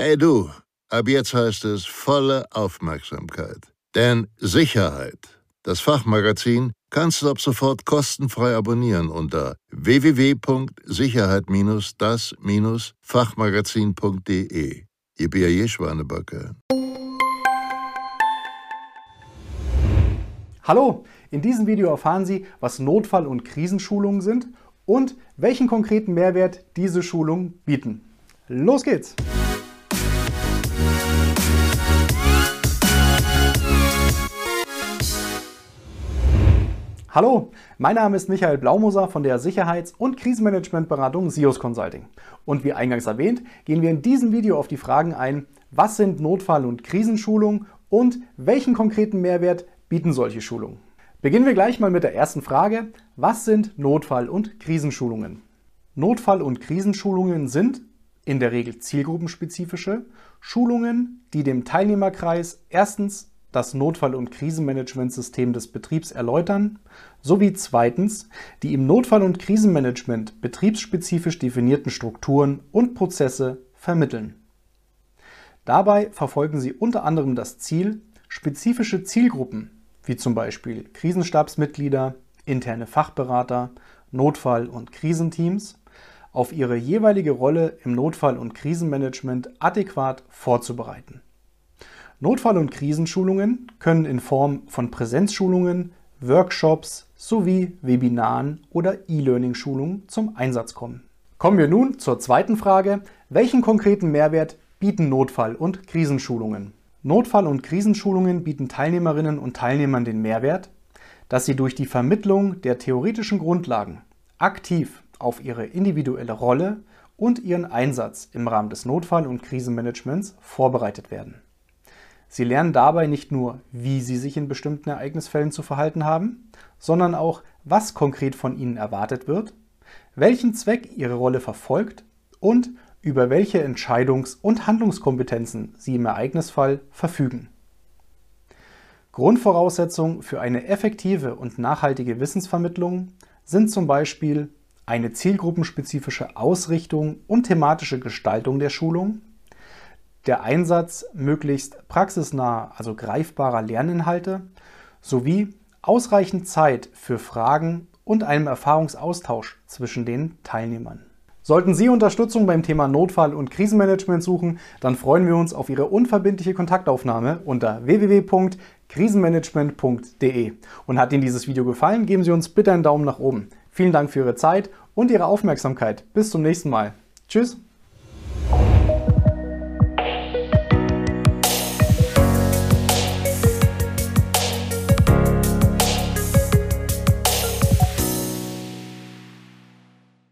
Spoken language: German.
Hey du, ab jetzt heißt es volle Aufmerksamkeit. Denn Sicherheit, das Fachmagazin, kannst du ab sofort kostenfrei abonnieren unter www.sicherheit-das-fachmagazin.de. Ihr B.A.J. Schwanebacke. Hallo, in diesem Video erfahren Sie, was Notfall- und Krisenschulungen sind und welchen konkreten Mehrwert diese Schulungen bieten. Los geht's! Hallo, mein Name ist Michael Blaumoser von der Sicherheits- und Krisenmanagementberatung SIOS Consulting. Und wie eingangs erwähnt, gehen wir in diesem Video auf die Fragen ein, was sind Notfall- und Krisenschulungen und welchen konkreten Mehrwert bieten solche Schulungen. Beginnen wir gleich mal mit der ersten Frage. Was sind Notfall- und Krisenschulungen? Notfall- und Krisenschulungen sind in der Regel zielgruppenspezifische Schulungen, die dem Teilnehmerkreis erstens das Notfall- und Krisenmanagementsystem des Betriebs erläutern, sowie zweitens die im Notfall- und Krisenmanagement betriebsspezifisch definierten Strukturen und Prozesse vermitteln. Dabei verfolgen sie unter anderem das Ziel, spezifische Zielgruppen wie zum Beispiel Krisenstabsmitglieder, interne Fachberater, Notfall- und Krisenteams auf ihre jeweilige Rolle im Notfall- und Krisenmanagement adäquat vorzubereiten. Notfall- und Krisenschulungen können in Form von Präsenzschulungen, Workshops sowie Webinaren oder E-Learning-Schulungen zum Einsatz kommen. Kommen wir nun zur zweiten Frage. Welchen konkreten Mehrwert bieten Notfall- und Krisenschulungen? Notfall- und Krisenschulungen bieten Teilnehmerinnen und Teilnehmern den Mehrwert, dass sie durch die Vermittlung der theoretischen Grundlagen aktiv auf ihre individuelle Rolle und ihren Einsatz im Rahmen des Notfall- und Krisenmanagements vorbereitet werden. Sie lernen dabei nicht nur, wie Sie sich in bestimmten Ereignisfällen zu verhalten haben, sondern auch, was konkret von Ihnen erwartet wird, welchen Zweck Ihre Rolle verfolgt und über welche Entscheidungs- und Handlungskompetenzen Sie im Ereignisfall verfügen. Grundvoraussetzungen für eine effektive und nachhaltige Wissensvermittlung sind zum Beispiel eine zielgruppenspezifische Ausrichtung und thematische Gestaltung der Schulung, der Einsatz möglichst praxisnaher, also greifbarer Lerninhalte sowie ausreichend Zeit für Fragen und einem Erfahrungsaustausch zwischen den Teilnehmern. Sollten Sie Unterstützung beim Thema Notfall- und Krisenmanagement suchen, dann freuen wir uns auf Ihre unverbindliche Kontaktaufnahme unter www.krisenmanagement.de. Und hat Ihnen dieses Video gefallen, geben Sie uns bitte einen Daumen nach oben. Vielen Dank für Ihre Zeit und Ihre Aufmerksamkeit. Bis zum nächsten Mal. Tschüss.